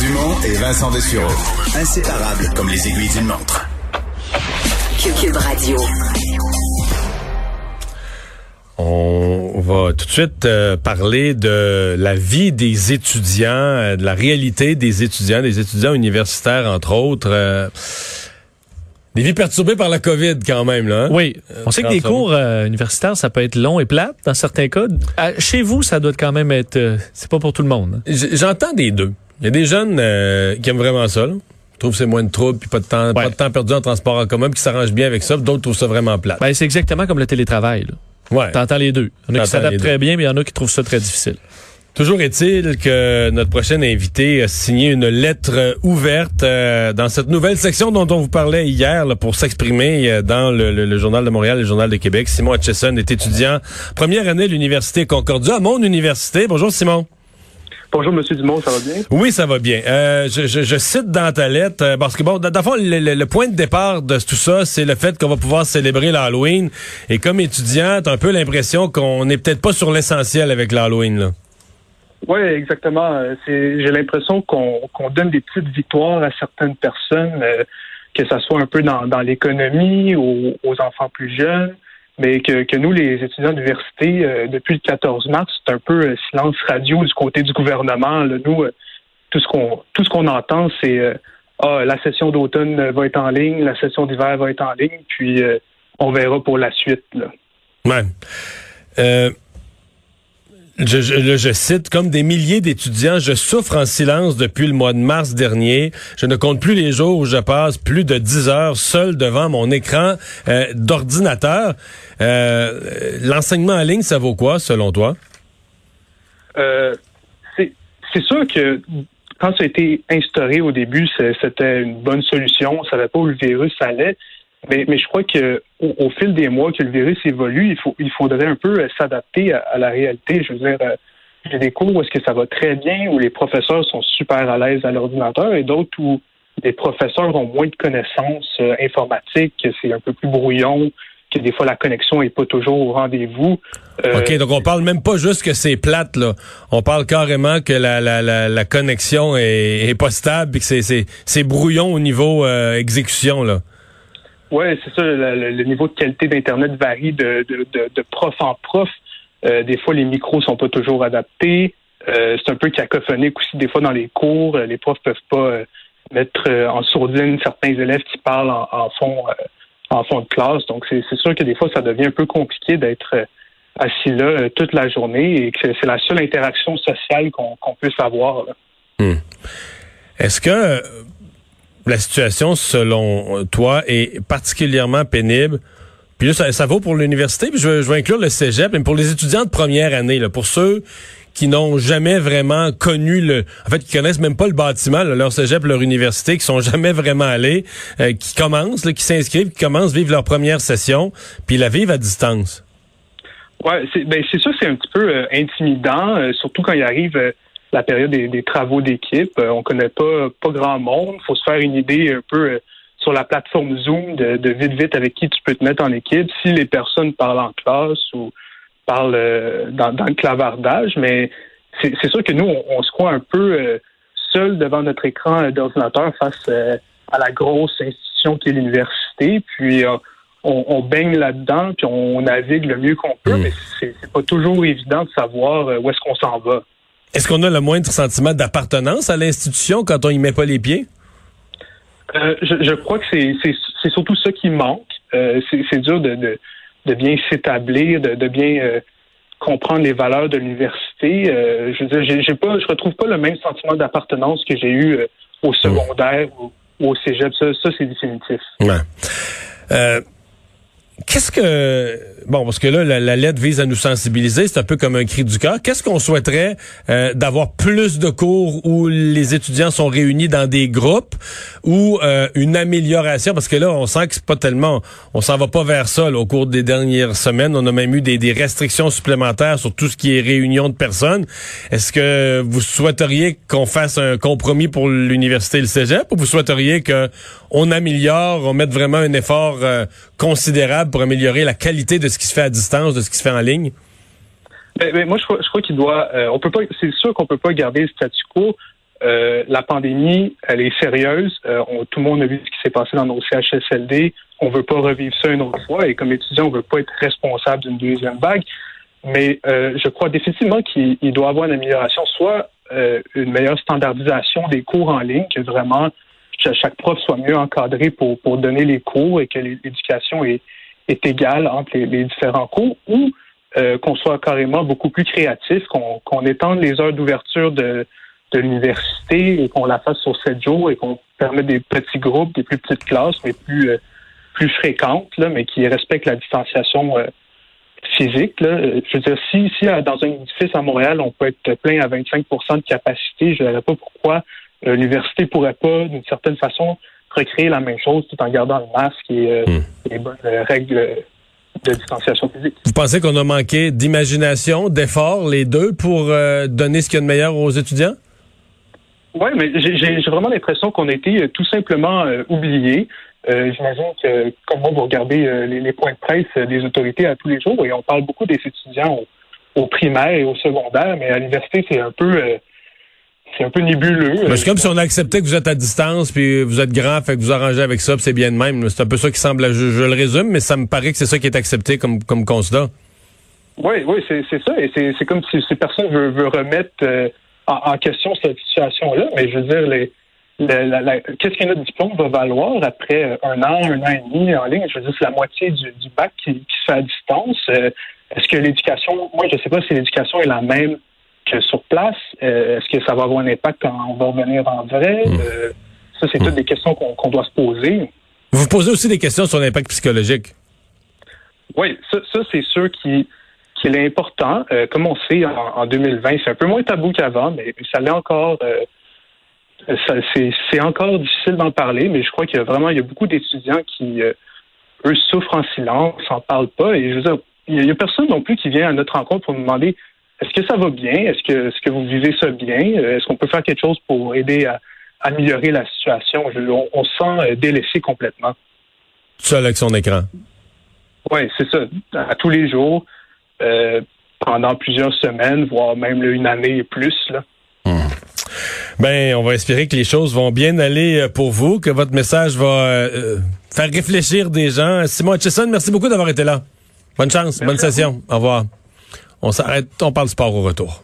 Dumont et Vincent Dessureau. Inséparables comme les aiguilles d'une montre. Cube Radio. On va tout de suite euh, parler de la vie des étudiants, euh, de la réalité des étudiants, des étudiants universitaires entre autres. Euh, des vies perturbées par la COVID quand même là. hein? Oui, on sait que des cours euh, universitaires, ça peut être long et plate dans certains cas. À- chez vous, ça doit quand même être... euh, c'est pas pour tout le monde. hein? J'entends des deux. Il y a des jeunes euh, qui aiment vraiment ça. Là. Ils trouvent que c'est moins de troubles, puis pas de temps, pas de temps perdu en transport en commun, puis qui s'arrangent bien avec ça. D'autres trouvent ça vraiment plat. Ben, c'est exactement comme le télétravail. là. ouais. T'entends les deux. Il y en a qui s'adaptent très bien, mais il y en a qui trouvent ça très difficile. Toujours est-il que notre prochain invité a signé une lettre ouverte euh, dans cette nouvelle section dont on vous parlait hier là, pour s'exprimer euh, dans le, le- le Journal de Montréal et le Journal de Québec. Simon Hutchison est étudiant première année de l'Université Concordia, à mon université. Bonjour Simon. Bonjour, Monsieur Dumont, ça va bien? Oui, ça va bien. Euh, je, je- je cite dans ta lettre, euh, parce que bon, dans le fond, le, le- le point de départ de tout ça, c'est le fait qu'on va pouvoir célébrer l'Halloween. Et comme étudiant, t'as un peu l'impression qu'on n'est peut-être pas sur l'essentiel avec l'Halloween. là. Oui, exactement. Euh, j'ai l'impression qu'on, qu'on donne des petites victoires à certaines personnes, euh, que ça soit un peu dans, dans l'économie, aux, aux enfants plus jeunes, mais que, que nous, les étudiants d'université, euh, depuis le 14 mars, c'est un peu euh, silence radio du côté du gouvernement. Nous, euh, tout ce qu'on tout ce qu'on entend, c'est euh, ah, la session d'automne va être en ligne, la session d'hiver va être en ligne, puis on verra pour la suite. Là. Ouais. Je, je, je cite, comme des milliers d'étudiants, je souffre en silence depuis le mois de mars dernier. Je ne compte plus les jours où je passe plus de 10 heures seul devant mon écran euh, d'ordinateur. Euh, L'enseignement en ligne, ça vaut quoi, selon toi? Euh, c'est sûr que quand ça a été instauré au début, c'était une bonne solution. On savait pas où le virus allait. Mais, mais je crois que au, au fil des mois que le virus évolue, il, faut, il faudrait un peu euh, s'adapter à, à la réalité. Je veux dire, euh, j'ai des cours où est-ce que ça va très bien, où les professeurs sont super à l'aise à l'ordinateur, et d'autres où les professeurs ont moins de connaissances euh, informatiques, que c'est un peu plus brouillon, que des fois la connexion est pas toujours au rendez-vous. OK, donc on parle même pas juste que c'est plate, là. On parle carrément que la, la, la, la connexion est, est pas stable et que c'est brouillon au niveau euh, exécution, là. Oui, c'est ça. Le, niveau de qualité d'Internet varie de, prof en prof. Euh, des fois, les micros sont pas toujours adaptés. Euh, c'est un peu cacophonique aussi. Des fois, dans les cours, euh, les profs peuvent pas mettre en sourdine certains élèves qui parlent en, fond en fond de classe. Donc, c'est sûr que des fois, ça devient un peu compliqué d'être assis là toute la journée et que c'est la seule interaction sociale qu'on puisse avoir. là. Est-ce que la situation, selon toi, est particulièrement pénible? Puis là, ça, ça vaut pour l'université, puis je veux, je inclure le cégep, mais pour les étudiants de première année, là, pour ceux qui n'ont jamais vraiment connu le... En fait, qui connaissent même pas le bâtiment, leur cégep, leur université, qui sont jamais vraiment allés, euh, qui commencent, là, qui s'inscrivent, qui commencent vivre leur première session, puis la vivent à distance. Ouais, c'est ben c'est sûr, c'est un petit peu euh, intimidant, euh, surtout quand il arrive euh, la période des, des travaux d'équipe. Euh, on connaît pas pas grand monde. faut se faire une idée un peu euh, sur la plateforme Zoom de, de vite vite avec qui tu peux te mettre en équipe. Si les personnes parlent en classe ou parlent euh, dans, dans le clavardage, mais c'est sûr que nous on, on se croit un peu euh, seul devant notre écran d'ordinateur face euh, à la grosse institution qui est l'université. Puis on, on baigne là-dedans, puis on navigue le mieux qu'on peut, Mm. mais c'est pas toujours évident de savoir où est-ce qu'on s'en va. Est-ce qu'on a le moindre sentiment d'appartenance à l'institution quand on y met pas les pieds? Euh, je, je crois que c'est surtout ça qui manque. Euh, c'est dur de, de, de bien s'établir, de, de bien euh, comprendre les valeurs de l'université. Je veux dire, pas, je retrouve pas le même sentiment d'appartenance que j'ai eu au secondaire ou, ou au cégep. Ça, ça c'est définitif. Ouais. Qu'est-ce que bon parce que là la, la lettre vise à nous sensibiliser, c'est un peu comme un cri du cœur. Qu'est-ce qu'on souhaiterait euh, d'avoir plus de cours où les étudiants sont réunis dans des groupes ou euh, une amélioration? Parce que là on sent que c'est pas tellement on s'en va pas vers ça là, au cours des dernières semaines. On a même eu des, des restrictions supplémentaires sur tout ce qui est réunion de personnes. Est-ce que vous souhaiteriez qu'on fasse un compromis pour l'université et le cégep ou vous souhaiteriez que on améliore, on mette vraiment un effort euh, considérable pour améliorer la qualité de ce qui se fait à distance, de ce qui se fait en ligne? Moi, je crois, qu'il doit. euh, on peut pas. C'est sûr qu'on peut pas garder le statu quo. euh, la pandémie, elle est sérieuse. Euh, tout le monde a vu ce qui s'est passé dans nos CHSLD. On veut pas revivre ça une autre fois. Et comme étudiant, on veut pas être responsable d'une deuxième vague. Mais je crois définitivement qu'il doit y avoir une amélioration, soit une meilleure standardisation des cours en ligne, que vraiment chaque prof soit mieux encadré pour, pour donner les cours et que l'éducation est, est égale entre les, différents cours, ou qu'on soit carrément beaucoup plus créatif, qu'on étende les heures d'ouverture de, de l'université et qu'on la fasse sur sept jours et qu'on permette des petits groupes, des plus petites classes, mais plus euh, plus fréquentes, là, mais qui respectent la distanciation euh, physique. Là. Je veux dire, si, si dans un édifice à Montréal, on peut être plein à 25% de capacité, je ne verrais pas pourquoi euh, l'université pourrait pas, d'une certaine façon, recréer la même chose tout en gardant le masque et hmm. les bonnes règles de distanciation physique. Vous pensez qu'on a manqué d'imagination, d'effort, les deux, pour donner ce qu'il y a de meilleur aux étudiants? Oui, mais j'ai vraiment l'impression qu'on a été euh, tout simplement euh, oubliés. Euh, J'imagine que, comme moi, vous regardez euh, les, points de presse des autorités à tous les jours et on parle beaucoup des étudiants au, primaire et au secondaire, mais à l'université, c'est un peu c'est un peu nébuleux. C'est comme si on acceptait que vous êtes à distance, puis vous êtes grand, fait que vous arrangez avec ça, puis c'est bien de même. C'est un peu ça qui semble, je, je, le résume, mais ça me paraît que c'est ça qui est accepté comme, comme constat. Oui, oui, c'est ça. Et c'est comme si, si personne veut, veut remettre en, question cette situation-là, mais je veux dire, les, qu'est-ce que notre diplôme va valoir après un an, un an et demi en ligne? Je veux dire, c'est la moitié du, bac qui, se fait à distance. Euh, est-ce que l'éducation, moi, je ne sais pas si l'éducation est la même que sur place. Euh, est-ce que ça va avoir un impact quand on va revenir en vrai? Hmm. Euh, ça, c'est toutes hmm. des questions qu'on doit se poser. Vous posez aussi des questions sur l'impact psychologique. Oui, ça, ça c'est sûr qui qu'il est important. Euh, comme on sait, en, 2020, c'est un peu moins tabou qu'avant, mais ça l'est encore. C'est encore difficile d'en parler, mais je crois qu'il y a vraiment il y a beaucoup d'étudiants qui, eux, souffrent en silence, s'en parlent pas. Et je veux dire, il y, a personne non plus qui vient à notre rencontre pour nous demander est-ce que ça va bien, est-ce que, est-ce que vous vivez ça bien, est-ce qu'on peut faire quelque chose pour aider à, améliorer la situation? on, se sent délaissé complètement. Seul avec son écran. Oui, c'est ça. À tous les jours. Euh, pendant plusieurs semaines, voire même une année et plus. Là. Hmm. Ben, on va espérer que les choses vont bien aller euh, pour vous, que votre message va euh, faire réfléchir des gens. Simon Hutchison, merci beaucoup d'avoir été là. Bonne chance, bonne session. Au revoir. On s'arrête, on parle sport au retour.